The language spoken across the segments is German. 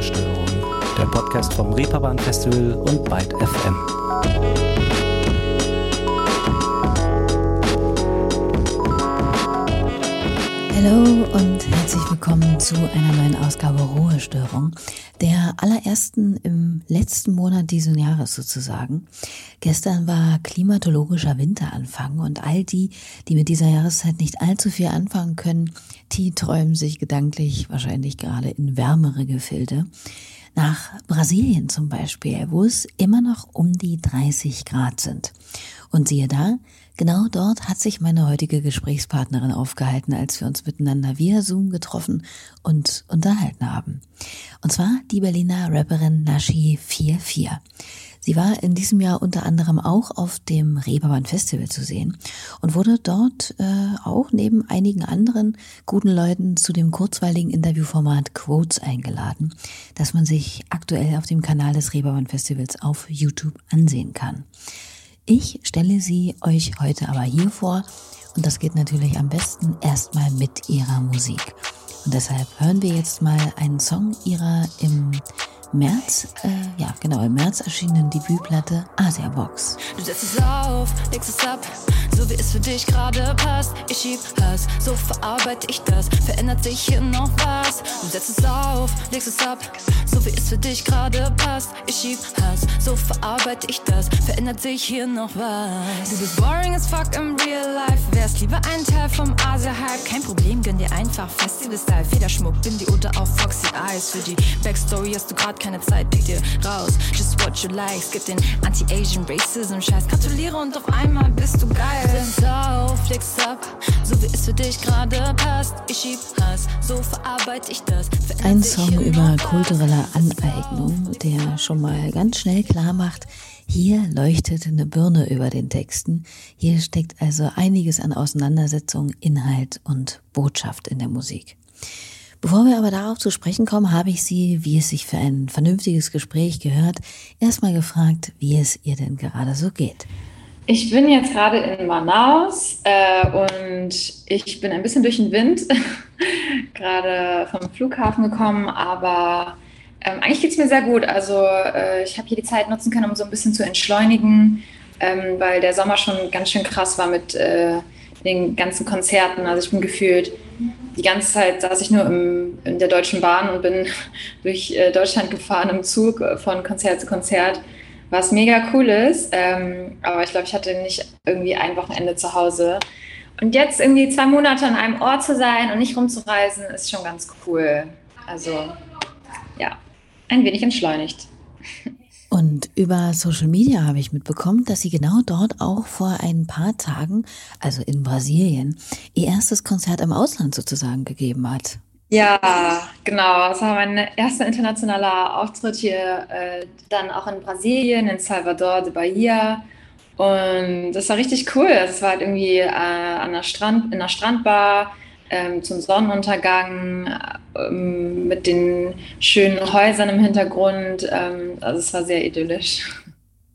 Ruhestörung, der Podcast vom Reeperbahn Festival und Byte FM. Hallo und herzlich willkommen zu einer neuen Ausgabe Ruhestörung, allerersten im letzten Monat dieses Jahres sozusagen. Gestern war klimatologischer Winteranfang und all die, die mit dieser Jahreszeit nicht allzu viel anfangen können, die träumen sich gedanklich wahrscheinlich gerade in wärmere Gefilde. Nach Brasilien zum Beispiel, wo es immer noch um die 30 Grad sind. Und siehe da, Genau dort hat sich meine heutige Gesprächspartnerin aufgehalten, als wir uns miteinander via Zoom getroffen und unterhalten haben. Und zwar die Berliner Rapperin Nashi 44. Sie war in diesem Jahr unter anderem auch auf dem Reeperbahn Festival zu sehen und wurde dort äh, auch neben einigen anderen guten Leuten zu dem kurzweiligen Interviewformat Quotes eingeladen, das man sich aktuell auf dem Kanal des Reeperbahn Festivals auf YouTube ansehen kann. Ich stelle sie euch heute aber hier vor und das geht natürlich am besten erstmal mit ihrer Musik. Und deshalb hören wir jetzt mal einen Song ihrer im März, äh, ja genau, im März erschienenen Debütplatte Asia Box. Du setzt es auf, legst es ab, so wie es für dich gerade passt. Ich schieb Hass, so verarbeite ich das. Verändert sich hier noch was? Du setzt es auf, legst es ab, so wie es für dich gerade passt. Ich schieb Hass, so verarbeite ich das. Verändert sich hier noch was? Du bist boring as fuck im Real Life. Wärst lieber ein Teil vom Asia-Hype. Kein Problem, gönn dir einfach Festival-Style. Federschmuck, bin die oder auf Foxy Eyes. Für die Backstory hast du grad keine Zeit, pick dir raus. Just what you like. Skip den Anti-Asian Racism-Scheiß. Gratuliere und auf einmal bist du geil. Setz auf, flex ab, so wie es für dich gerade passt. Ich schieb Hass, so verarbeite ich das. Ein Song über kulturelle Aneignung, der schon mal ganz schnell klar macht, hier leuchtet eine Birne über den Texten. Hier steckt also einiges an Auseinandersetzung, Inhalt und Botschaft in der Musik. Bevor wir aber darauf zu sprechen kommen, habe ich Sie, wie es sich für ein vernünftiges Gespräch gehört, erstmal gefragt, wie es ihr denn gerade so geht. Ich bin jetzt gerade in Manaus äh, und ich bin ein bisschen durch den Wind, gerade vom Flughafen gekommen, aber ähm, eigentlich geht es mir sehr gut. Also äh, ich habe hier die Zeit nutzen können, um so ein bisschen zu entschleunigen, ähm, weil der Sommer schon ganz schön krass war mit äh, den ganzen Konzerten. Also ich bin gefühlt die ganze Zeit saß ich nur im, in der Deutschen Bahn und bin durch äh, Deutschland gefahren im Zug äh, von Konzert zu Konzert, was mega cool ist. Ähm, aber ich glaube, ich hatte nicht irgendwie ein Wochenende zu Hause. Und jetzt irgendwie zwei Monate an einem Ort zu sein und nicht rumzureisen, ist schon ganz cool. Also ja, ein wenig entschleunigt. Und über Social Media habe ich mitbekommen, dass sie genau dort auch vor ein paar Tagen, also in Brasilien, ihr erstes Konzert im Ausland sozusagen gegeben hat. Ja, genau. Das war mein erster internationaler Auftritt hier, äh, dann auch in Brasilien, in Salvador de Bahia. Und das war richtig cool. Es war halt irgendwie äh, an der Strand, in einer Strandbar ähm, zum Sonnenuntergang ähm, mit den schönen Häusern im Hintergrund. Ähm, also es war sehr idyllisch.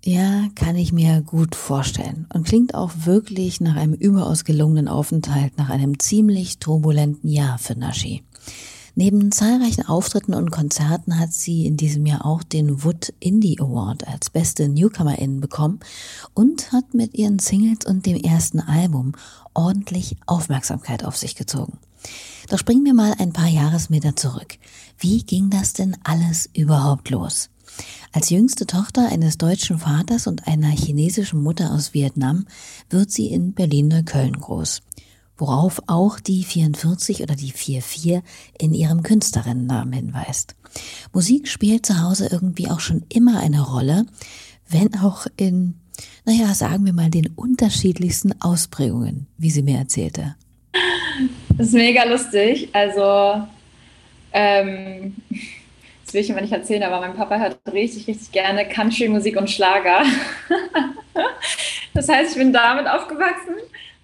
Ja, kann ich mir gut vorstellen. Und klingt auch wirklich nach einem überaus gelungenen Aufenthalt nach einem ziemlich turbulenten Jahr für Nashi. Neben zahlreichen Auftritten und Konzerten hat sie in diesem Jahr auch den Wood Indie Award als beste Newcomerin bekommen und hat mit ihren Singles und dem ersten Album ordentlich Aufmerksamkeit auf sich gezogen. Doch springen wir mal ein paar Jahresmeter zurück. Wie ging das denn alles überhaupt los? Als jüngste Tochter eines deutschen Vaters und einer chinesischen Mutter aus Vietnam wird sie in Berlin-Neukölln groß worauf auch die 44 oder die 44 in ihrem Künstlerinnennamen hinweist. Musik spielt zu Hause irgendwie auch schon immer eine Rolle, wenn auch in, naja, sagen wir mal, den unterschiedlichsten Ausprägungen, wie sie mir erzählte. Das ist mega lustig. Also, ähm, das will ich immer nicht erzählen, aber mein Papa hört richtig, richtig gerne Country-Musik und Schlager. das heißt, ich bin damit aufgewachsen.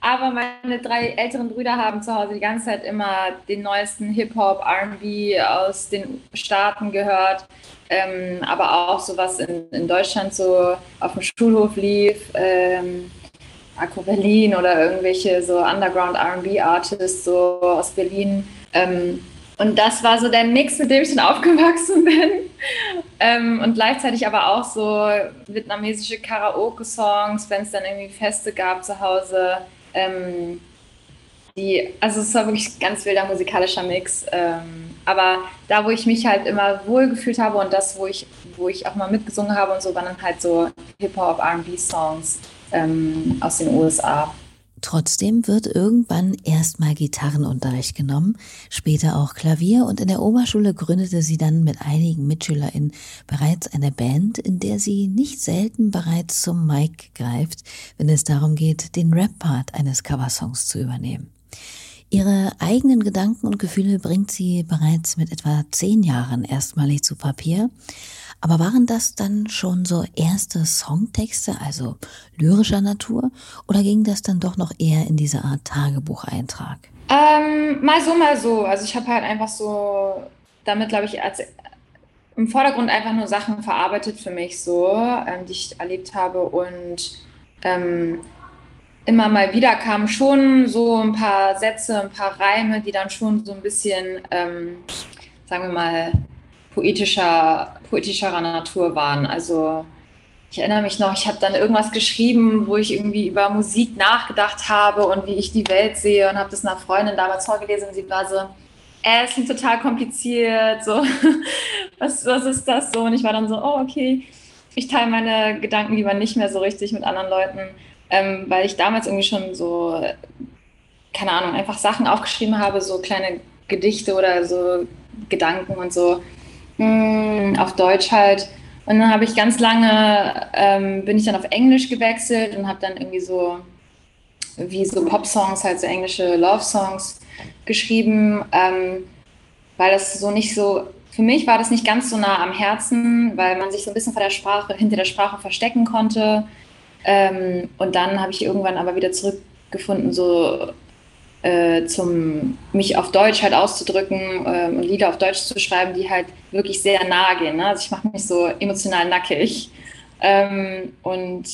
Aber meine drei älteren Brüder haben zu Hause die ganze Zeit immer den neuesten Hip-Hop, RB aus den Staaten gehört. Ähm, aber auch so was in, in Deutschland so auf dem Schulhof lief. Ähm, Akku Berlin oder irgendwelche so Underground RB-Artists so aus Berlin. Ähm, und das war so der Mix, mit dem ich dann aufgewachsen bin. Ähm, und gleichzeitig aber auch so vietnamesische Karaoke-Songs, wenn es dann irgendwie Feste gab zu Hause. Ähm, die, also es war wirklich ganz wilder musikalischer Mix. Ähm, aber da, wo ich mich halt immer wohlgefühlt habe und das, wo ich, wo ich auch mal mitgesungen habe und so, waren dann halt so Hip-Hop, RB-Songs ähm, aus den USA. Trotzdem wird irgendwann erstmal Gitarrenunterricht genommen, später auch Klavier und in der Oberschule gründete sie dann mit einigen MitschülerInnen bereits eine Band, in der sie nicht selten bereits zum Mic greift, wenn es darum geht, den Rap-Part eines Coversongs zu übernehmen. Ihre eigenen Gedanken und Gefühle bringt sie bereits mit etwa zehn Jahren erstmalig zu Papier. Aber waren das dann schon so erste Songtexte, also lyrischer Natur, oder ging das dann doch noch eher in diese Art Tagebucheintrag? Ähm, mal so, mal so. Also ich habe halt einfach so damit, glaube ich, als im Vordergrund einfach nur Sachen verarbeitet für mich so, ähm, die ich erlebt habe und ähm, immer mal wieder kamen schon so ein paar Sätze, ein paar Reime, die dann schon so ein bisschen, ähm, sagen wir mal, poetischer, poetischerer Natur waren. Also ich erinnere mich noch, ich habe dann irgendwas geschrieben, wo ich irgendwie über Musik nachgedacht habe und wie ich die Welt sehe und habe das einer Freundin damals vorgelesen und sie war so, äh, es klingt total kompliziert, so, was, was ist das so? Und ich war dann so, oh, okay, ich teile meine Gedanken lieber nicht mehr so richtig mit anderen Leuten ähm, weil ich damals irgendwie schon so, keine Ahnung, einfach Sachen aufgeschrieben habe, so kleine Gedichte oder so Gedanken und so mh, hm, auf Deutsch halt. Und dann habe ich ganz lange, ähm, bin ich dann auf Englisch gewechselt und habe dann irgendwie so, wie so Pop-Songs, halt so englische Love-Songs geschrieben, ähm, weil das so nicht so, für mich war das nicht ganz so nah am Herzen, weil man sich so ein bisschen vor der Sprache, hinter der Sprache verstecken konnte. Ähm, und dann habe ich irgendwann aber wieder zurückgefunden, so äh, zum mich auf Deutsch halt auszudrücken äh, und Lieder auf Deutsch zu schreiben, die halt wirklich sehr nahe gehen. Ne? Also ich mache mich so emotional nackig. Ähm, und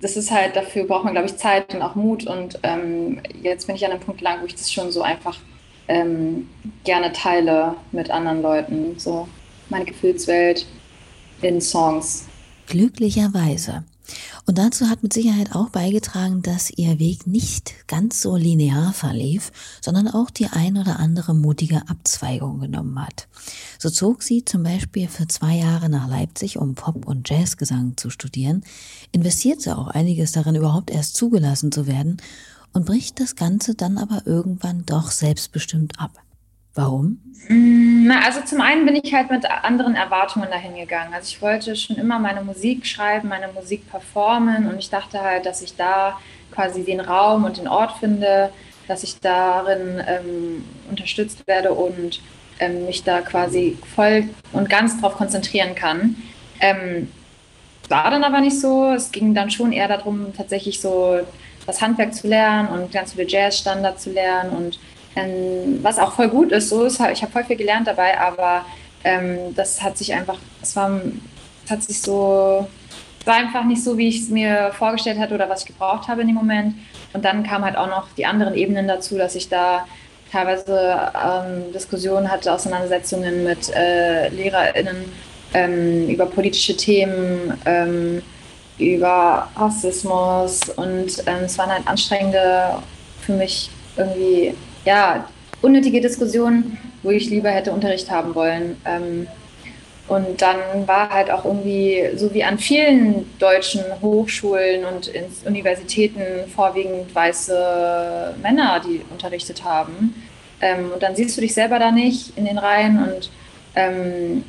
das ist halt, dafür braucht man, glaube ich, Zeit und auch Mut. Und ähm, jetzt bin ich an einem Punkt lang, wo ich das schon so einfach ähm, gerne teile mit anderen Leuten. So meine Gefühlswelt in Songs. Glücklicherweise und dazu hat mit Sicherheit auch beigetragen, dass ihr Weg nicht ganz so linear verlief, sondern auch die ein oder andere mutige Abzweigung genommen hat. So zog sie zum Beispiel für zwei Jahre nach Leipzig, um Pop- und Jazzgesang zu studieren, investierte auch einiges darin, überhaupt erst zugelassen zu werden und bricht das Ganze dann aber irgendwann doch selbstbestimmt ab. Warum? Mm, na, also zum einen bin ich halt mit anderen Erwartungen dahin gegangen. Also ich wollte schon immer meine Musik schreiben, meine Musik performen und ich dachte halt, dass ich da quasi den Raum und den Ort finde, dass ich darin ähm, unterstützt werde und ähm, mich da quasi voll und ganz drauf konzentrieren kann. Ähm, war dann aber nicht so. Es ging dann schon eher darum, tatsächlich so das Handwerk zu lernen und ganz viele Jazzstandards zu lernen und ähm, was auch voll gut ist. So ist, ich habe voll viel gelernt dabei, aber ähm, das hat sich einfach, es war, es hat sich so, war einfach nicht so, wie ich es mir vorgestellt hatte oder was ich gebraucht habe in dem Moment. Und dann kamen halt auch noch die anderen Ebenen dazu, dass ich da teilweise ähm, Diskussionen hatte, Auseinandersetzungen mit äh, LehrerInnen ähm, über politische Themen, ähm, über Rassismus und ähm, es waren halt anstrengende für mich irgendwie ja, unnötige Diskussionen, wo ich lieber hätte Unterricht haben wollen. Ähm, und dann war halt auch irgendwie, so wie an vielen deutschen Hochschulen und Universitäten, vorwiegend weiße Männer, die unterrichtet haben. Ähm, und dann siehst du dich selber da nicht in den Reihen und ähm,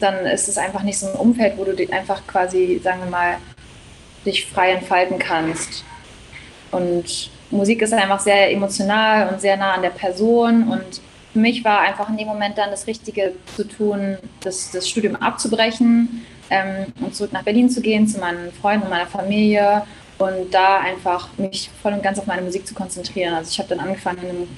dann ist es einfach nicht so ein Umfeld, wo du einfach quasi, sagen wir mal, dich frei entfalten kannst. Und Musik ist einfach sehr emotional und sehr nah an der Person und für mich war einfach in dem Moment dann das Richtige zu tun, das, das Studium abzubrechen ähm, und zurück nach Berlin zu gehen, zu meinen Freunden und meiner Familie und da einfach mich voll und ganz auf meine Musik zu konzentrieren. Also ich habe dann angefangen, in einem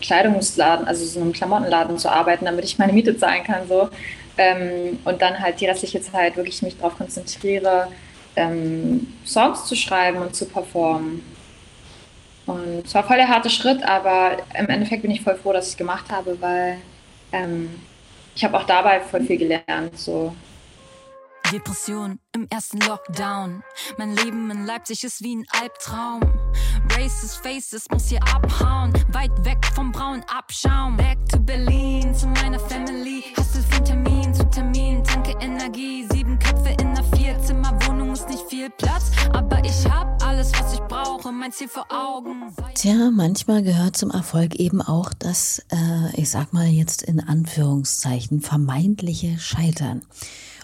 Kleidungsladen, also so einem Klamottenladen zu arbeiten, damit ich meine Miete zahlen kann. So. Ähm, und dann halt die restliche Zeit wirklich mich darauf konzentriere, ähm, Songs zu schreiben und zu performen. Und es war voll der harte Schritt, aber im Endeffekt bin ich voll froh, dass ich es gemacht habe, weil ähm, ich habe auch dabei voll viel gelernt. So. Depression im ersten Lockdown. Mein Leben in Leipzig ist wie ein Albtraum. Racist Faces muss hier abhauen. Weit weg vom braunen Abschaum. Back to Berlin, zu meiner Family. Hustle von Termin zu Termin. Tanke Energie. Sieben Köpfe in einer Vierzimmerwohnung ist nicht viel Platz. Aber ich hab alles, was ich brauche. Mein Ziel vor Augen. Tja, manchmal gehört zum Erfolg eben auch das, äh, ich sag mal jetzt in Anführungszeichen, vermeintliche Scheitern.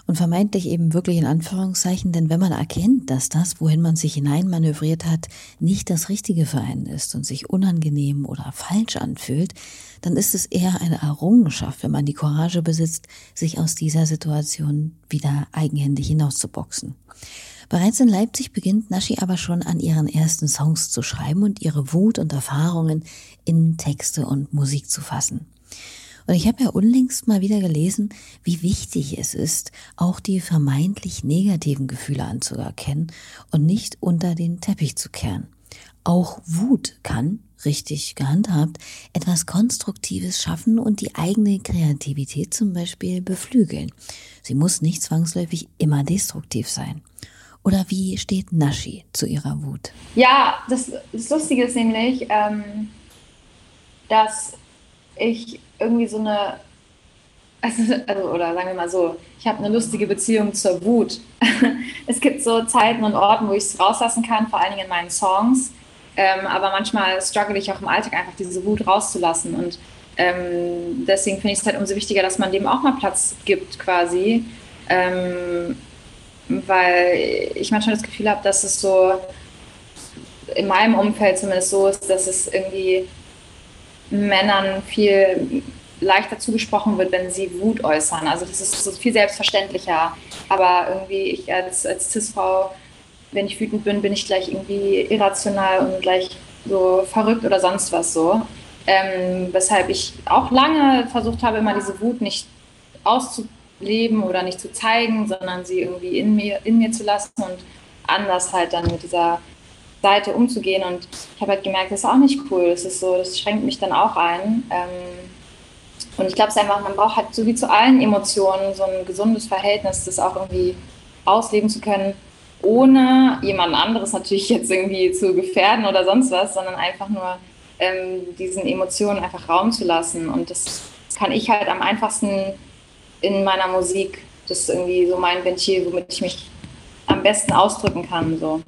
Und vermeintlich eben wirklich in Anführungszeichen, denn wenn man erkennt, dass das, wohin man sich hineinmanövriert hat, nicht das Richtige für einen ist und sich unangenehm oder falsch anfühlt, dann ist es eher eine Errungenschaft, wenn man die Courage besitzt, sich aus dieser Situation wieder eigenhändig hinauszuboxen. Bereits in Leipzig beginnt Naschi aber schon an ihren ersten Songs zu schreiben und ihre Wut und Erfahrungen in Texte und Musik zu fassen. Und ich habe ja unlängst mal wieder gelesen, wie wichtig es ist, auch die vermeintlich negativen Gefühle anzuerkennen und nicht unter den Teppich zu kehren. Auch Wut kann, richtig gehandhabt, etwas Konstruktives schaffen und die eigene Kreativität zum Beispiel beflügeln. Sie muss nicht zwangsläufig immer destruktiv sein. Oder wie steht Nashi zu ihrer Wut? Ja, das, das Lustige ist nämlich, ähm, dass ich irgendwie so eine, also, also, oder sagen wir mal so, ich habe eine lustige Beziehung zur Wut. es gibt so Zeiten und Orten, wo ich es rauslassen kann, vor allen Dingen in meinen Songs. Ähm, aber manchmal struggle ich auch im Alltag einfach diese Wut rauszulassen. Und ähm, deswegen finde ich es halt umso wichtiger, dass man dem auch mal Platz gibt, quasi. Ähm, weil ich manchmal das Gefühl habe, dass es so in meinem Umfeld zumindest so ist, dass es irgendwie Männern viel leichter zugesprochen wird, wenn sie Wut äußern. Also das ist so viel selbstverständlicher. Aber irgendwie ich als, als Cis-Frau, wenn ich wütend bin, bin ich gleich irgendwie irrational und gleich so verrückt oder sonst was so. Ähm, weshalb ich auch lange versucht habe, immer diese Wut nicht auszuleben oder nicht zu zeigen, sondern sie irgendwie in mir, in mir zu lassen und anders halt dann mit dieser Seite umzugehen. Und ich habe halt gemerkt, das ist auch nicht cool. Das ist so, das schränkt mich dann auch ein. Ähm, und ich glaube es einfach, man braucht halt so wie zu allen Emotionen so ein gesundes Verhältnis, das auch irgendwie ausleben zu können, ohne jemand anderes natürlich jetzt irgendwie zu gefährden oder sonst was, sondern einfach nur ähm, diesen Emotionen einfach Raum zu lassen. Und das kann ich halt am einfachsten in meiner Musik. Das ist irgendwie so mein Ventil, womit ich mich am besten ausdrücken kann. So.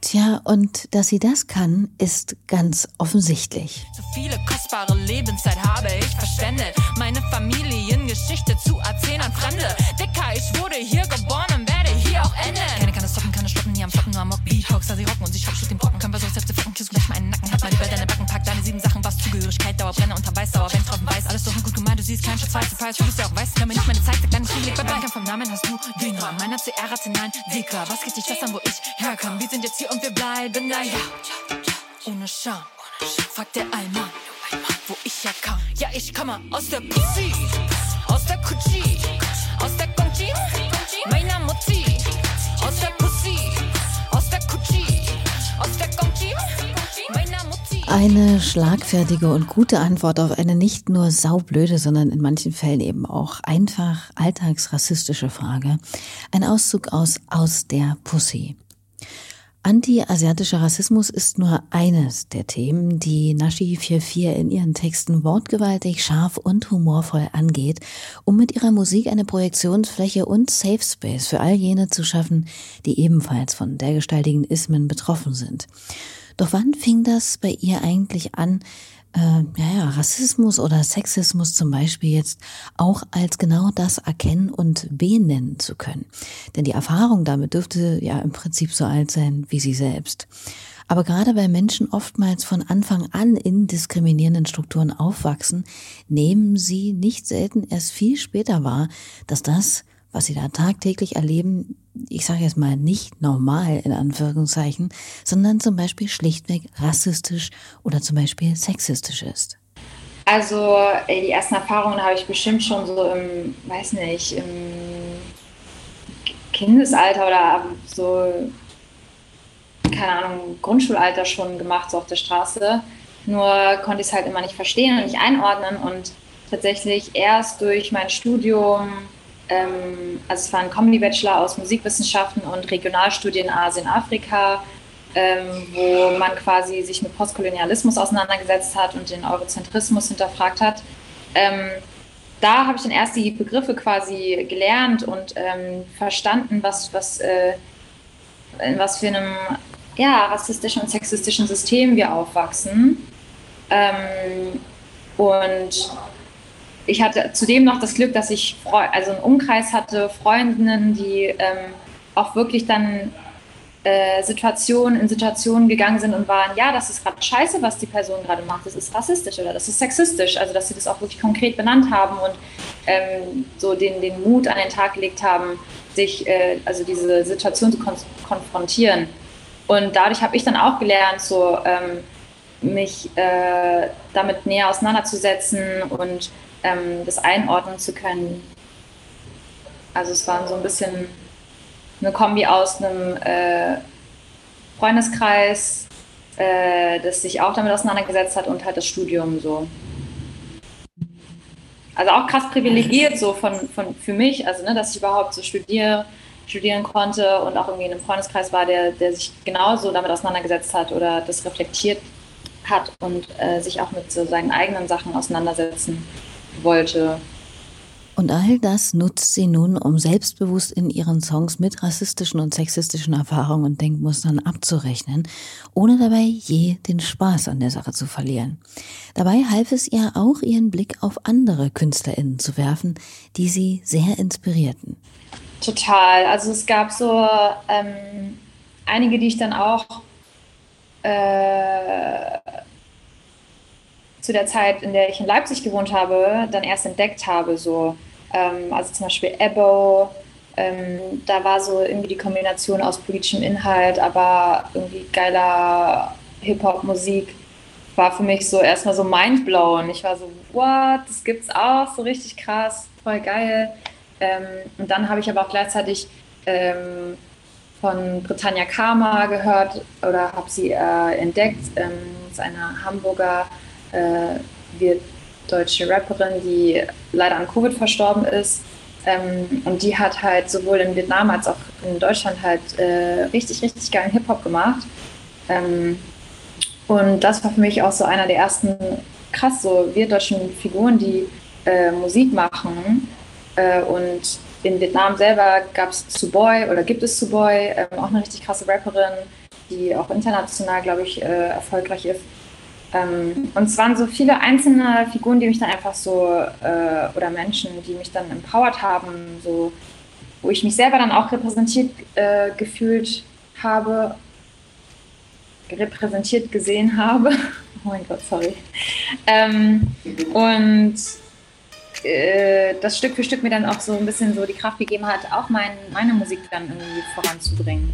Tja, und dass sie das kann, ist ganz offensichtlich. Zu viele kostbare Lebenszeit habe ich verschwendet, meine Familiengeschichte zu erzählen an Fremde. Dicker, ich wurde hier geboren und werde hier auch enden. Keine kann es stoppen, keine stoppen, hier am Flocken, nur am Mock. Beatbox, da sie rocken und sie schreibt den Brocken. Körper so selbst fucken, kiss gleich meinen Nacken. Hat mal lieber deine Backen, sieben Sachen, was Zugehörigkeit, Dauerbrenner unter Weißdauer, wenn drauf weiß. Alles doch gut gemeint, du siehst keinen schwarz Preis. Du bist ja auch weiß, kann mir nicht meine Zeit, sag deine Schule, bei Bankern vom Namen hast du den Rahmen. Meiner CR hatte nein, Dicker, was geht dich das an, wo ich herkomme? Wir sind jetzt hier und wir bleiben da, ja. Ohne Scham, fragt der Allmann, wo ich herkam. Ja, ich komme aus der Pussy, aus der Kutschi, aus der Gongji, meiner Mutti, aus der Pussy, Eine schlagfertige und gute Antwort auf eine nicht nur saublöde, sondern in manchen Fällen eben auch einfach alltagsrassistische Frage. Ein Auszug aus Aus der Pussy. Anti-asiatischer Rassismus ist nur eines der Themen, die Nashi 44 in ihren Texten wortgewaltig, scharf und humorvoll angeht, um mit ihrer Musik eine Projektionsfläche und Safe Space für all jene zu schaffen, die ebenfalls von dergestaltigen Ismen betroffen sind. Doch wann fing das bei ihr eigentlich an, äh, ja, ja, Rassismus oder Sexismus zum Beispiel jetzt auch als genau das erkennen und benennen zu können. Denn die Erfahrung damit dürfte ja im Prinzip so alt sein wie sie selbst. Aber gerade weil Menschen oftmals von Anfang an in diskriminierenden Strukturen aufwachsen, nehmen sie nicht selten erst viel später wahr, dass das, was sie da tagtäglich erleben, ich sage jetzt mal nicht normal in Anführungszeichen, sondern zum Beispiel schlichtweg rassistisch oder zum Beispiel sexistisch ist. Also die ersten Erfahrungen habe ich bestimmt schon so im, weiß nicht, im Kindesalter oder so, keine Ahnung, Grundschulalter schon gemacht, so auf der Straße. Nur konnte ich es halt immer nicht verstehen und nicht einordnen und tatsächlich erst durch mein Studium, ähm, also es war ein Kombi-Bachelor aus Musikwissenschaften und Regionalstudien Asien, Afrika, ähm, wo man quasi sich mit Postkolonialismus auseinandergesetzt hat und den Eurozentrismus hinterfragt hat. Ähm, da habe ich dann erst die Begriffe quasi gelernt und ähm, verstanden, was, was, äh, in was für einem ja, rassistischen und sexistischen System wir aufwachsen. Ähm, und ich hatte zudem noch das Glück, dass ich also einen Umkreis hatte, Freundinnen, die ähm, auch wirklich dann äh, Situationen in Situationen gegangen sind und waren, ja, das ist gerade scheiße, was die Person gerade macht, das ist rassistisch oder das ist sexistisch, also dass sie das auch wirklich konkret benannt haben und ähm, so den, den Mut an den Tag gelegt haben, sich, äh, also diese Situation zu kon konfrontieren. Und dadurch habe ich dann auch gelernt, so ähm, mich äh, damit näher auseinanderzusetzen und ähm, das einordnen zu können. Also es war so ein bisschen eine Kombi aus einem äh, Freundeskreis, äh, das sich auch damit auseinandergesetzt hat und halt das Studium so. Also auch krass privilegiert so von, von für mich, also ne, dass ich überhaupt so studiere, studieren konnte und auch irgendwie in einem Freundeskreis war, der, der sich genauso damit auseinandergesetzt hat oder das reflektiert hat und äh, sich auch mit so seinen eigenen Sachen auseinandersetzen wollte. Und all das nutzt sie nun, um selbstbewusst in ihren Songs mit rassistischen und sexistischen Erfahrungen und Denkmustern abzurechnen, ohne dabei je den Spaß an der Sache zu verlieren. Dabei half es ihr auch, ihren Blick auf andere KünstlerInnen zu werfen, die sie sehr inspirierten. Total. Also es gab so ähm, einige, die ich dann auch äh, zu der Zeit, in der ich in Leipzig gewohnt habe, dann erst entdeckt habe. So. Ähm, also zum Beispiel Ebo, ähm, da war so irgendwie die Kombination aus politischem Inhalt, aber irgendwie geiler Hip-Hop-Musik war für mich so erstmal so mindblown. Ich war so, what, das gibt's auch, so richtig krass, voll geil. Ähm, und dann habe ich aber auch gleichzeitig ähm, von Britannia Karma gehört oder habe sie äh, entdeckt. Ähm, ist eine Hamburger äh, wird deutsche Rapperin, die leider an Covid verstorben ist. Ähm, und die hat halt sowohl in Vietnam als auch in Deutschland halt äh, richtig, richtig geilen Hip-Hop gemacht. Ähm, und das war für mich auch so einer der ersten krass so wir deutschen Figuren, die äh, Musik machen. Äh, und in Vietnam selber gab es Suboy oder gibt es Suboy, ähm, auch eine richtig krasse Rapperin, die auch international, glaube ich, äh, erfolgreich ist. Ähm, und es waren so viele einzelne Figuren, die mich dann einfach so, äh, oder Menschen, die mich dann empowered haben, so, wo ich mich selber dann auch repräsentiert äh, gefühlt habe, repräsentiert gesehen habe. oh mein Gott, sorry. Ähm, und äh, das Stück für Stück mir dann auch so ein bisschen so die Kraft gegeben hat, auch mein, meine Musik dann irgendwie voranzubringen.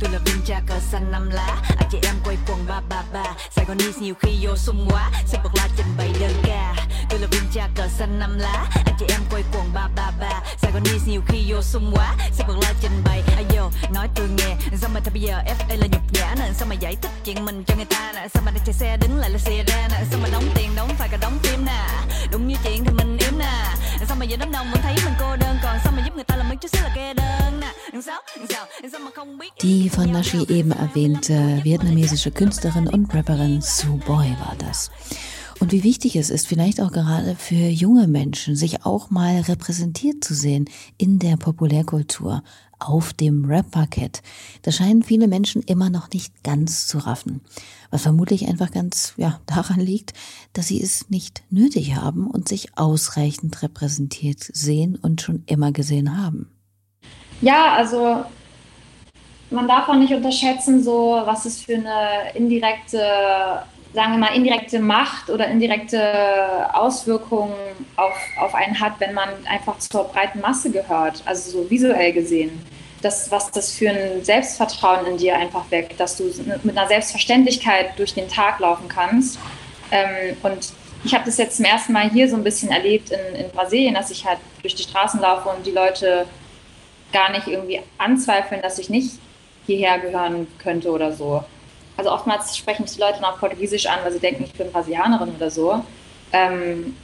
Tôi là viên cha cờ xanh năm lá. Anh chị em quay quần ba ba ba. Sài Gòn nhiều khi vô sung quá. Sẽ bật la trình bày đơn ca. Tôi là viên cha cờ xanh năm lá. Anh chị em quay quần ba ba ba. Sài Gòn nhiều khi vô sung quá. Sẽ bật la trình bày. Ayo nói tôi nghe. Sao mà thật bây giờ FA là nhục nhã nè? Sao mà giải thích chuyện mình cho người ta nè? Sao mà đang chạy xe đứng lại là xe ra nè? Sao mà đóng tiền đóng phải cả đóng phim nè? Đúng như chuyện thì mình yếu nè. Sao mà giờ đám đông vẫn thấy mình cô đơn? Còn sao mà giúp người ta làm mấy chút xíu là kê đơn nè? Sao, sao, sao mà không biết? Von Nashi eben erwähnte vietnamesische Künstlerin und Rapperin Sue Boy war das. Und wie wichtig es ist, vielleicht auch gerade für junge Menschen, sich auch mal repräsentiert zu sehen in der Populärkultur, auf dem Rap-Parkett. Das scheinen viele Menschen immer noch nicht ganz zu raffen. Was vermutlich einfach ganz ja, daran liegt, dass sie es nicht nötig haben und sich ausreichend repräsentiert sehen und schon immer gesehen haben. Ja, also man darf auch nicht unterschätzen, so was es für eine indirekte, sagen wir mal, indirekte Macht oder indirekte Auswirkungen auf, auf einen hat, wenn man einfach zur breiten Masse gehört, also so visuell gesehen. Das, was das für ein Selbstvertrauen in dir einfach weckt, dass du mit einer Selbstverständlichkeit durch den Tag laufen kannst. Ähm, und ich habe das jetzt zum ersten Mal hier so ein bisschen erlebt in, in Brasilien, dass ich halt durch die Straßen laufe und die Leute gar nicht irgendwie anzweifeln, dass ich nicht hierher gehören könnte oder so. Also oftmals sprechen mich die Leute noch Portugiesisch an, weil sie denken, ich bin Brasilianerin oder so. Ähm,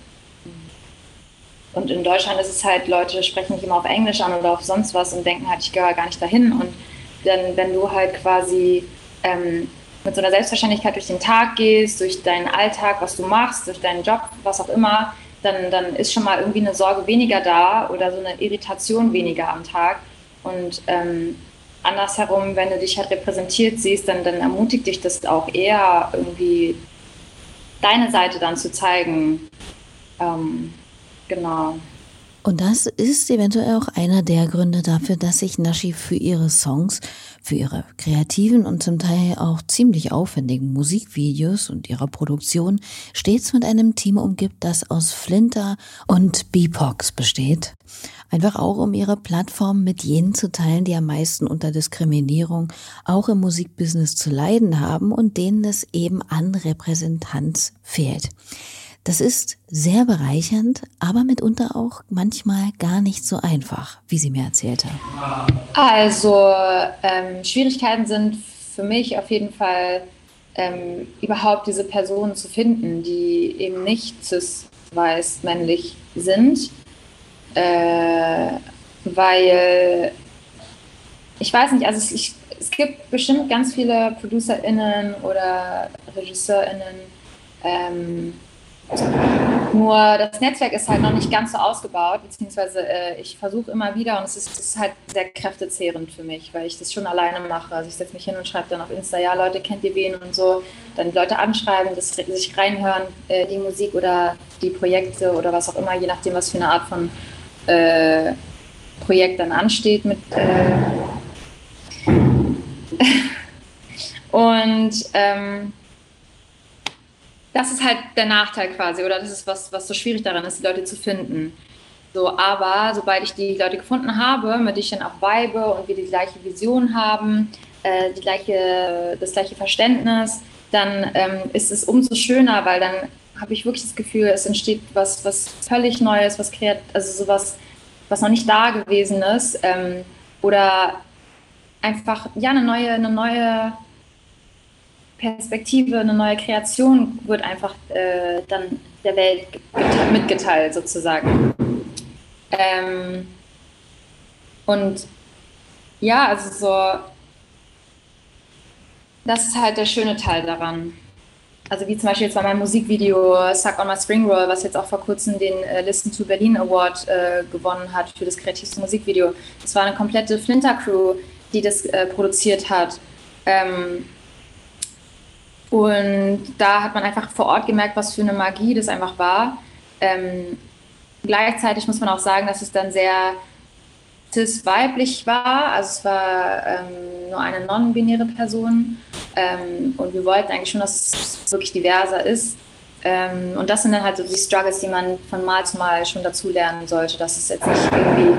und in Deutschland ist es halt, Leute sprechen mich immer auf Englisch an oder auf sonst was und denken halt, ich gehöre gar nicht dahin. Und dann, wenn du halt quasi ähm, mit so einer Selbstverständlichkeit durch den Tag gehst, durch deinen Alltag, was du machst, durch deinen Job, was auch immer, dann, dann ist schon mal irgendwie eine Sorge weniger da oder so eine Irritation weniger am Tag. Und ähm, andersherum, wenn du dich halt repräsentiert siehst, dann, dann ermutigt dich das auch eher irgendwie deine Seite dann zu zeigen. Ähm, genau. Und das ist eventuell auch einer der Gründe dafür, dass sich Nashi für ihre Songs, für ihre kreativen und zum Teil auch ziemlich aufwendigen Musikvideos und ihrer Produktion stets mit einem Team umgibt, das aus Flinter und Beepox besteht. Einfach auch, um ihre Plattform mit jenen zu teilen, die am meisten unter Diskriminierung auch im Musikbusiness zu leiden haben und denen es eben an Repräsentanz fehlt. Das ist sehr bereichernd, aber mitunter auch manchmal gar nicht so einfach, wie sie mir erzählte. Also ähm, Schwierigkeiten sind für mich auf jeden Fall ähm, überhaupt diese Personen zu finden, die eben nicht cis-weiß männlich sind, äh, weil ich weiß nicht, also ich, es gibt bestimmt ganz viele ProducerInnen oder RegisseurInnen, ähm, nur das Netzwerk ist halt noch nicht ganz so ausgebaut, beziehungsweise äh, ich versuche immer wieder und es ist, ist, halt sehr kräftezehrend für mich, weil ich das schon alleine mache. Also ich setze mich hin und schreibe dann auf Insta, ja Leute, kennt ihr wen und so. Dann Leute anschreiben, das, sich reinhören, äh, die Musik oder die Projekte oder was auch immer, je nachdem, was für eine Art von äh, Projekt dann ansteht mit. Äh, und ähm, das ist halt der Nachteil quasi, oder das ist was, was so schwierig daran ist, die Leute zu finden. So, aber sobald ich die Leute gefunden habe, mit denen ich dann auch weibe und wir die gleiche Vision haben, äh, die gleiche, das gleiche Verständnis, dann ähm, ist es umso schöner, weil dann habe ich wirklich das Gefühl, es entsteht was, was völlig Neues, was kreat also sowas, was noch nicht da gewesen ist. Ähm, oder einfach ja eine neue, eine neue Perspektive, eine neue Kreation wird einfach äh, dann der Welt mitgeteilt sozusagen. Ähm, und ja, also so, das ist halt der schöne Teil daran. Also wie zum Beispiel jetzt bei meinem Musikvideo Suck on My Spring Roll, was jetzt auch vor kurzem den äh, Listen to Berlin Award äh, gewonnen hat für das kreativste Musikvideo. Das war eine komplette Flinter Crew, die das äh, produziert hat. Ähm, und da hat man einfach vor Ort gemerkt, was für eine Magie das einfach war. Ähm, gleichzeitig muss man auch sagen, dass es dann sehr cis-weiblich war. Also es war ähm, nur eine non-binäre Person. Ähm, und wir wollten eigentlich schon, dass es wirklich diverser ist. Ähm, und das sind dann halt so die Struggles, die man von Mal zu Mal schon dazulernen sollte. Dass es jetzt nicht irgendwie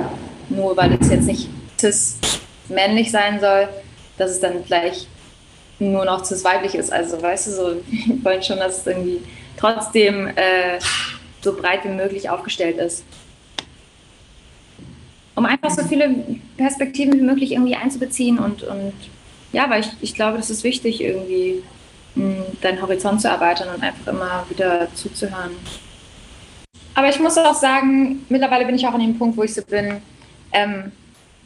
nur, weil es jetzt nicht cis-männlich sein soll, dass es dann vielleicht nur noch cis weiblich ist. Also weißt du, so, wir wollen schon, dass es irgendwie trotzdem äh, so breit wie möglich aufgestellt ist. Um einfach so viele Perspektiven wie möglich irgendwie einzubeziehen und, und ja, weil ich, ich glaube, das ist wichtig, irgendwie mh, deinen Horizont zu erweitern und einfach immer wieder zuzuhören. Aber ich muss auch sagen, mittlerweile bin ich auch an dem Punkt, wo ich so bin, ähm,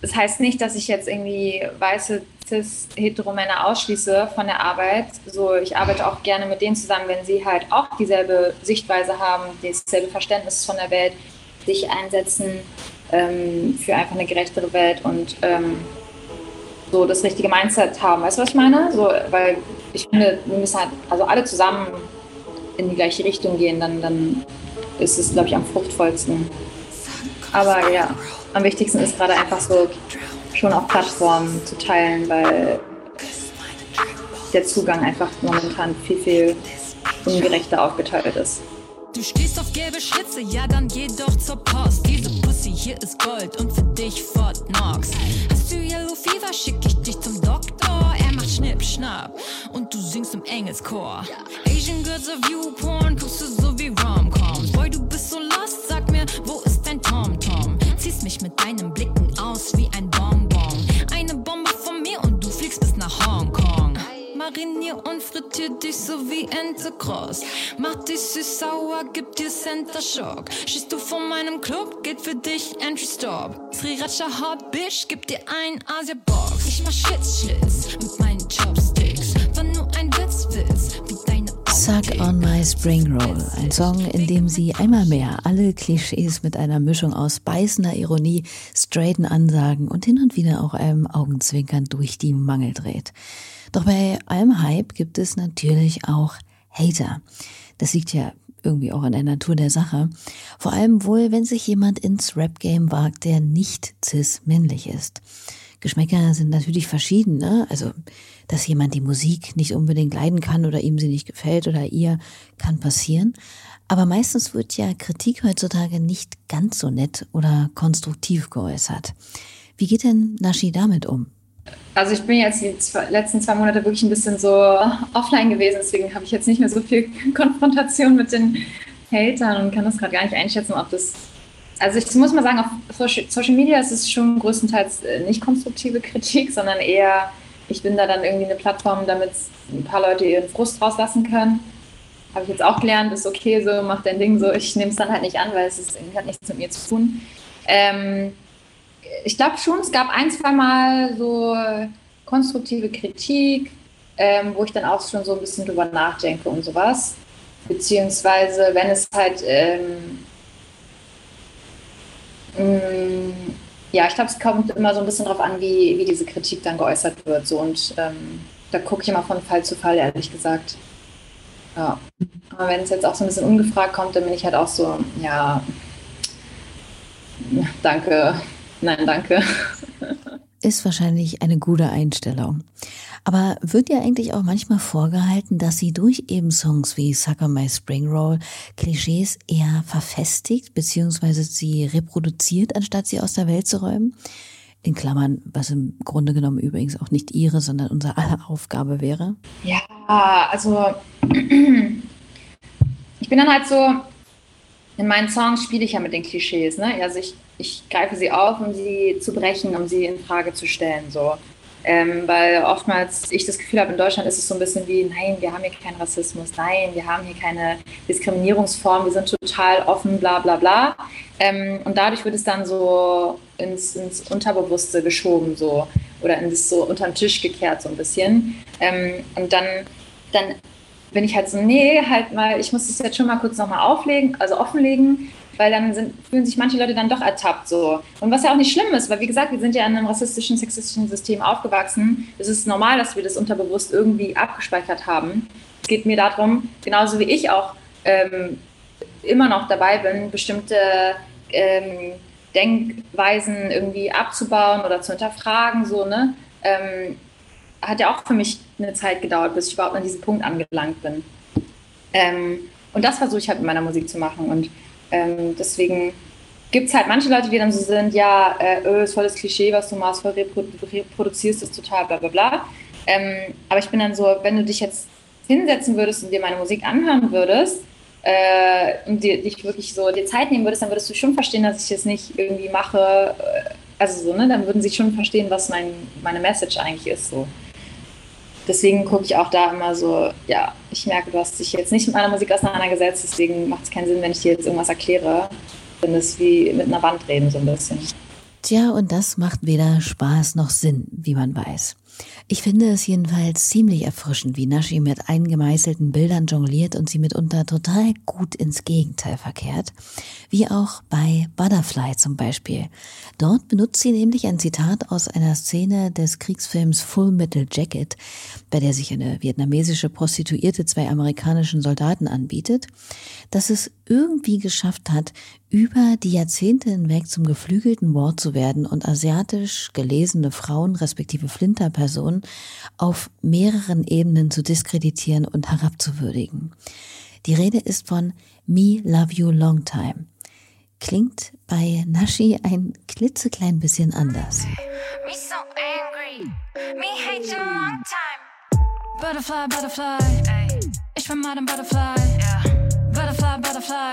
das heißt nicht, dass ich jetzt irgendwie weiße cis-hetero-Männer ausschließe von der Arbeit. So, ich arbeite auch gerne mit denen zusammen, wenn sie halt auch dieselbe Sichtweise haben, dasselbe Verständnis von der Welt, sich einsetzen ähm, für einfach eine gerechtere Welt und ähm, so das richtige Mindset haben. Weißt du, was ich meine? So, weil ich finde, wir müssen halt also alle zusammen in die gleiche Richtung gehen, dann, dann ist es, glaube ich, am fruchtvollsten. Aber ja am wichtigsten ist gerade einfach so schon auf Plattformen zu teilen, weil der Zugang einfach momentan viel, viel ungerechter aufgeteilt ist. Du stehst auf gelbe Schlitze, ja dann geh doch zur Post. Diese Pussy hier ist Gold und für dich Fort Knox. Hast du Yellow Fever, schick ich dich zum Doktor. Er macht Schnipp, Schnapp und du singst im Engelschor. Asian Girls of You Porn, guckst du so wie Rom-Coms. Boy, du bist so lost, sag mit deinen Blicken aus wie ein Bonbon. Eine Bombe von mir und du fliegst bis nach Hongkong. Marinier und frittier dich so wie Entercross. Mach dich süß sauer, gib dir Center Shock. Schießt du von meinem Club, geht für dich Entry Stop. Sriracha Hot Bitch, gib dir ein Asia Box. Ich mach Schlitz, Schlitz mit meinen Chops. Suck on My Spring Roll, ein Song, in dem sie einmal mehr alle Klischees mit einer Mischung aus beißender Ironie, straighten Ansagen und hin und wieder auch einem Augenzwinkern durch die Mangel dreht. Doch bei allem Hype gibt es natürlich auch Hater. Das liegt ja irgendwie auch an der Natur der Sache. Vor allem wohl, wenn sich jemand ins Rap-Game wagt, der nicht cis-männlich ist. Geschmäcker sind natürlich verschieden, ne? Also, dass jemand die Musik nicht unbedingt leiden kann oder ihm sie nicht gefällt oder ihr, kann passieren. Aber meistens wird ja Kritik heutzutage nicht ganz so nett oder konstruktiv geäußert. Wie geht denn Nashi damit um? Also ich bin jetzt die letzten zwei Monate wirklich ein bisschen so offline gewesen, deswegen habe ich jetzt nicht mehr so viel Konfrontation mit den Hatern und kann das gerade gar nicht einschätzen, ob das. Also ich muss mal sagen, auf Social Media ist es schon größtenteils äh, nicht konstruktive Kritik, sondern eher, ich bin da dann irgendwie eine Plattform, damit ein paar Leute ihren Frust rauslassen können. Habe ich jetzt auch gelernt, ist okay so, mach dein Ding so. Ich nehme es dann halt nicht an, weil es ist, hat nichts mit mir zu tun. Ähm, ich glaube schon, es gab ein, zwei Mal so konstruktive Kritik, ähm, wo ich dann auch schon so ein bisschen drüber nachdenke und sowas. Beziehungsweise, wenn es halt, ähm, mm, ja, ich glaube, es kommt immer so ein bisschen darauf an, wie, wie diese Kritik dann geäußert wird. So. Und ähm, da gucke ich immer von Fall zu Fall, ehrlich gesagt. Ja. Aber wenn es jetzt auch so ein bisschen ungefragt kommt, dann bin ich halt auch so, ja, danke, Nein, danke. Ist wahrscheinlich eine gute Einstellung. Aber wird ihr eigentlich auch manchmal vorgehalten, dass sie durch eben Songs wie Sucker My Spring Roll Klischees eher verfestigt bzw. sie reproduziert, anstatt sie aus der Welt zu räumen? In Klammern, was im Grunde genommen übrigens auch nicht ihre, sondern unsere aller Aufgabe wäre? Ja, also ich bin dann halt so, in meinen Songs spiele ich ja mit den Klischees, ne? Also ich ich greife sie auf, um sie zu brechen, um sie in Frage zu stellen. So. Ähm, weil oftmals ich das Gefühl habe, in Deutschland ist es so ein bisschen wie, nein, wir haben hier keinen Rassismus, nein, wir haben hier keine Diskriminierungsform, wir sind total offen, bla bla bla. Ähm, und dadurch wird es dann so ins, ins Unterbewusste geschoben, so oder in das so unter den Tisch gekehrt, so ein bisschen. Ähm, und dann, dann bin ich halt so, nee, halt mal, ich muss das jetzt schon mal kurz nochmal auflegen, also offenlegen weil dann sind, fühlen sich manche Leute dann doch ertappt so. Und was ja auch nicht schlimm ist, weil wie gesagt, wir sind ja in einem rassistischen, sexistischen System aufgewachsen. Es ist normal, dass wir das unterbewusst irgendwie abgespeichert haben. Es geht mir darum, genauso wie ich auch ähm, immer noch dabei bin, bestimmte ähm, Denkweisen irgendwie abzubauen oder zu hinterfragen, so, ne? Ähm, hat ja auch für mich eine Zeit gedauert, bis ich überhaupt an diesen Punkt angelangt bin. Ähm, und das versuche ich halt mit meiner Musik zu machen. Und ähm, deswegen gibt es halt manche Leute, die dann so sind, ja, äh, öh, ist voll das Klischee, was du machst, voll reproduzierst, ist total bla bla bla. Ähm, aber ich bin dann so, wenn du dich jetzt hinsetzen würdest und dir meine Musik anhören würdest äh, und dir, dich wirklich so dir Zeit nehmen würdest, dann würdest du schon verstehen, dass ich das nicht irgendwie mache. Äh, also so, ne, dann würden sie schon verstehen, was mein, meine Message eigentlich ist. So deswegen gucke ich auch da immer so, ja, ich merke, du hast dich jetzt nicht mit meiner Musik auseinandergesetzt, deswegen macht es keinen Sinn, wenn ich dir jetzt irgendwas erkläre. Dann ist wie mit einer Wand reden so ein bisschen. Tja, und das macht weder Spaß noch Sinn, wie man weiß. Ich finde es jedenfalls ziemlich erfrischend, wie Nashi mit eingemeißelten Bildern jongliert und sie mitunter total gut ins Gegenteil verkehrt. Wie auch bei Butterfly zum Beispiel. Dort benutzt sie nämlich ein Zitat aus einer Szene des Kriegsfilms Full Metal Jacket, bei der sich eine vietnamesische Prostituierte zwei amerikanischen Soldaten anbietet, dass es irgendwie geschafft hat, über die Jahrzehnte hinweg zum geflügelten Wort zu werden und asiatisch gelesene Frauen respektive Flinterpersonen auf mehreren Ebenen zu diskreditieren und herabzuwürdigen. Die Rede ist von Me Love You Long Time. Klingt bei Nashi ein klitzeklein bisschen anders. Me so angry. Me hate you long time. Butterfly, butterfly. Ich bin mal ein Butterfly. Butterfly, butterfly.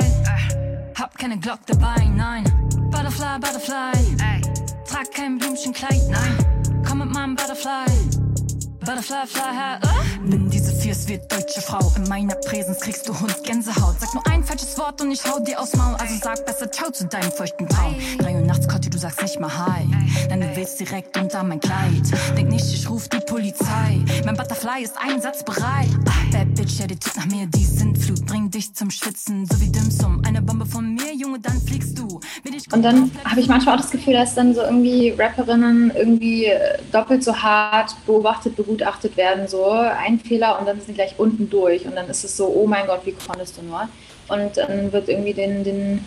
Hab keine Glock dabei, nein. Butterfly, Butterfly. Ey. Trag kein Blümchenkleid, nein. Komm mit meinem Butterfly. Butterfly, fly high, uh. Bin diese fierce wird deutsche Frau. In meiner Präsenz kriegst du Hund Gänsehaut. Sag nur ein falsches Wort und ich hau dir aus Maul. Also sag besser Ciao zu deinem feuchten Traum. Drei Uhr nachts, Kotti, du sagst nicht mal Hi. Denn du willst direkt unter mein Kleid. Denk nicht, ich ruf die Polizei. Mein Butterfly ist einsatzbereit. Bad Bitch, ja, die tut nach mir die Sintflut. Bring dich zum Schwitzen, so wie Dimsum. Eine Bombe von mir, Junge, dann fliegst du. Und dann habe ich manchmal auch das Gefühl, dass dann so irgendwie Rapperinnen irgendwie äh, doppelt so hart beobachtet, begutachtet werden. So ein Fehler und dann sind sie gleich unten durch. Und dann ist es so, oh mein Gott, wie konntest du nur? Und dann wird irgendwie den, den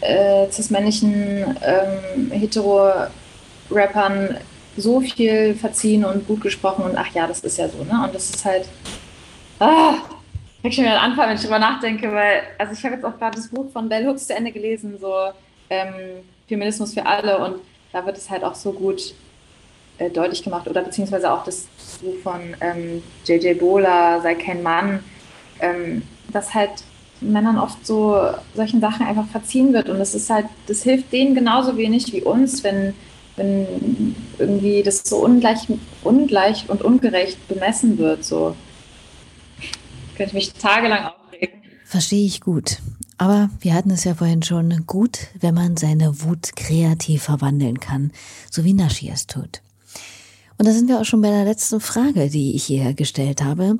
äh, cis-männlichen ähm, Hetero-Rappern so viel verziehen und gut gesprochen und ach ja, das ist ja so, ne? Und das ist halt. Ah, ich schon wieder anfangen, wenn ich drüber nachdenke, weil, also ich habe jetzt auch gerade das Buch von Bell Hooks zu Ende gelesen, so ähm, Feminismus für alle und da wird es halt auch so gut äh, deutlich gemacht oder beziehungsweise auch das Buch von ähm, J.J. Bola, Sei kein Mann, ähm, dass halt Männern oft so solchen Sachen einfach verziehen wird und das ist halt, das hilft denen genauso wenig wie uns, wenn, wenn irgendwie das so ungleich, ungleich und ungerecht bemessen wird, so. Ich könnte mich tagelang aufregen. Verstehe ich gut. Aber wir hatten es ja vorhin schon gut, wenn man seine Wut kreativ verwandeln kann, so wie Nashi es tut. Und da sind wir auch schon bei der letzten Frage, die ich hier gestellt habe.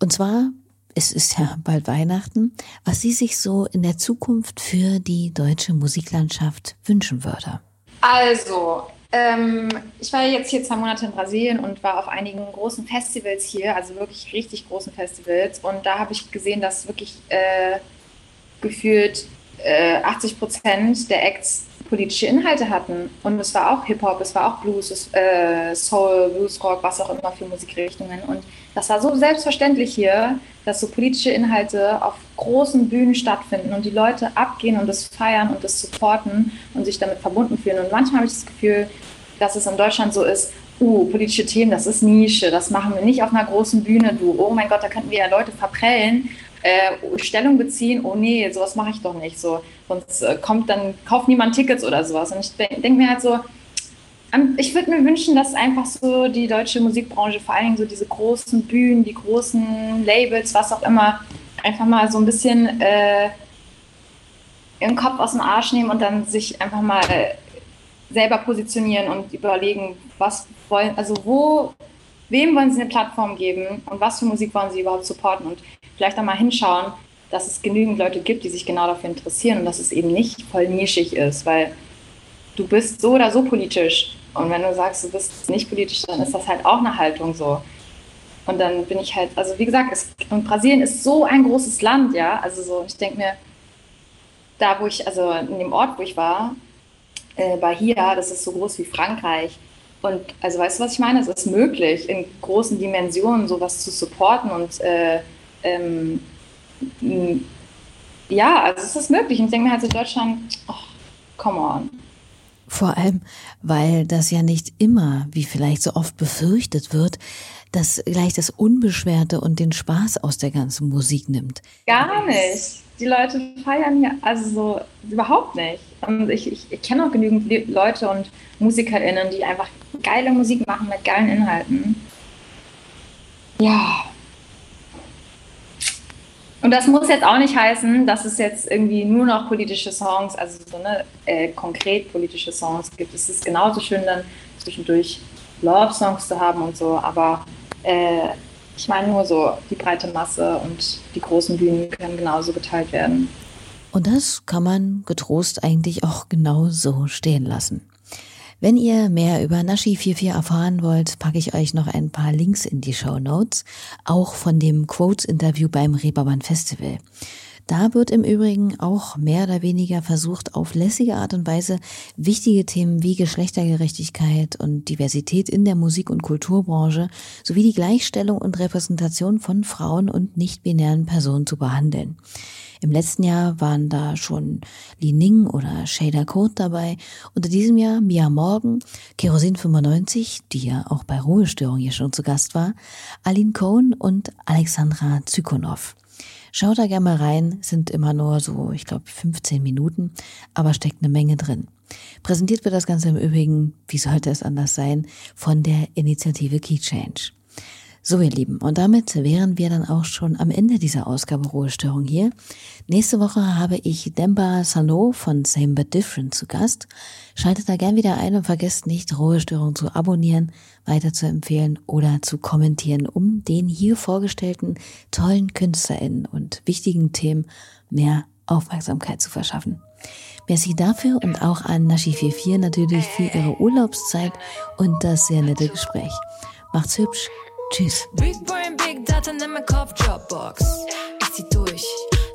Und zwar, es ist ja bald Weihnachten, was sie sich so in der Zukunft für die deutsche Musiklandschaft wünschen würde. Also, ähm, ich war jetzt hier zwei Monate in Brasilien und war auf einigen großen Festivals hier, also wirklich richtig großen Festivals. Und da habe ich gesehen, dass wirklich äh, gefühlt äh, 80 Prozent der Acts politische Inhalte hatten. Und es war auch Hip-Hop, es war auch Blues, es, äh, Soul, Blues, Rock, was auch immer für Musikrichtungen. Und das war so selbstverständlich hier, dass so politische Inhalte auf großen Bühnen stattfinden und die Leute abgehen und das feiern und das supporten und sich damit verbunden fühlen. Und manchmal habe ich das Gefühl, dass es in Deutschland so ist, uh, politische Themen, das ist Nische, das machen wir nicht auf einer großen Bühne, du, oh mein Gott, da könnten wir ja Leute verprellen äh, Stellung beziehen, oh nee, sowas mache ich doch nicht. So, sonst äh, kommt dann, kauft niemand Tickets oder sowas. Und ich denke mir halt so, ähm, ich würde mir wünschen, dass einfach so die deutsche Musikbranche, vor allen Dingen so diese großen Bühnen, die großen Labels, was auch immer, einfach mal so ein bisschen äh, ihren Kopf aus dem Arsch nehmen und dann sich einfach mal selber positionieren und überlegen, was wollen, also wo, wem wollen sie eine Plattform geben und was für Musik wollen sie überhaupt supporten und vielleicht auch mal hinschauen, dass es genügend Leute gibt, die sich genau dafür interessieren und dass es eben nicht voll nischig ist, weil du bist so oder so politisch. Und wenn du sagst, du bist nicht politisch, dann ist das halt auch eine Haltung so. Und dann bin ich halt, also wie gesagt, es, und Brasilien ist so ein großes Land, ja. Also so, ich denke mir, da wo ich, also in dem Ort, wo ich war, äh, Bahia, das ist so groß wie Frankreich. Und also weißt du, was ich meine? Es ist möglich, in großen Dimensionen sowas zu supporten und äh, ähm, ja, also es ist möglich. Und ich denke mir halt so Deutschland, oh, come on. Vor allem, weil das ja nicht immer, wie vielleicht so oft befürchtet wird, das gleich das Unbeschwerte und den Spaß aus der ganzen Musik nimmt. Gar nicht. Die Leute feiern ja, also so überhaupt nicht. Und ich, ich, ich kenne auch genügend Leute und MusikerInnen, die einfach geile Musik machen mit geilen Inhalten. Ja, und das muss jetzt auch nicht heißen, dass es jetzt irgendwie nur noch politische Songs, also so eine äh, konkret politische Songs gibt. Es ist genauso schön dann zwischendurch Love-Songs zu haben und so, aber äh, ich meine nur so, die breite Masse und die großen Bühnen können genauso geteilt werden. Und das kann man getrost eigentlich auch genau so stehen lassen. Wenn ihr mehr über Nashi 44 erfahren wollt, packe ich euch noch ein paar Links in die Show Notes, auch von dem Quotes-Interview beim Reeperbahn Festival. Da wird im Übrigen auch mehr oder weniger versucht, auf lässige Art und Weise wichtige Themen wie Geschlechtergerechtigkeit und Diversität in der Musik- und Kulturbranche sowie die Gleichstellung und Repräsentation von Frauen und nicht-binären Personen zu behandeln. Im letzten Jahr waren da schon Li Ning oder Shader Code dabei. Unter diesem Jahr Mia Morgan, Kerosin 95, die ja auch bei Ruhestörung hier schon zu Gast war, Aline Cohn und Alexandra Zykonov. Schaut da gerne mal rein, sind immer nur so, ich glaube, 15 Minuten, aber steckt eine Menge drin. Präsentiert wird das Ganze im Übrigen, wie sollte es anders sein, von der Initiative Key Change. So, ihr Lieben, und damit wären wir dann auch schon am Ende dieser Ausgabe Ruhestörung hier. Nächste Woche habe ich Demba Sano von Same But Different zu Gast. Schaltet da gern wieder ein und vergesst nicht, Ruhestörung zu abonnieren, weiter zu empfehlen oder zu kommentieren, um den hier vorgestellten tollen KünstlerInnen und wichtigen Themen mehr Aufmerksamkeit zu verschaffen. Merci dafür und auch an Nashi44 natürlich für ihre Urlaubszeit und das sehr nette Gespräch. Macht's hübsch. Tschüss. Big Brain, Big Data, nimm mein Kopf, Dropbox. Ich zieh durch,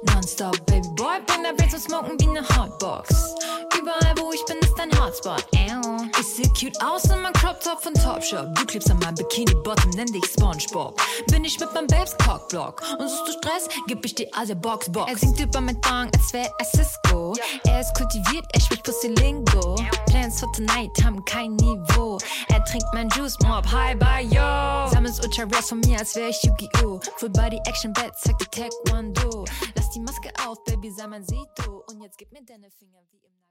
nonstop, Baby Boy, bring dein Brain zum Smoken wie ne Hotbox. Überall, wo ich bin, dein Hotspot. Ich seh cute aus in meinem Crop Top von Topshop. Du klebst an meinem Bikini Bottom, nenn dich Spongebob. Bin ich mit meinem Babes Cockblock. Und suchst du Stress, gib ich dir Asia Box Box. Er singt über mein Dong, als wär er Cisco. Er ist kultiviert, er spricht Pussy Lingo. Plans for tonight haben kein Niveau. Er trinkt mein Juice, Mob, hi, bye, yo. Sammelst Ultra Rares von mir, als wär ich Yu-Gi-Oh! Full Body Action Bett, zeig dir Taekwondo. Lass die Maske auf, Baby, sei mein Sito. Und jetzt gib mir deine Finger wie im Nagelstuhl.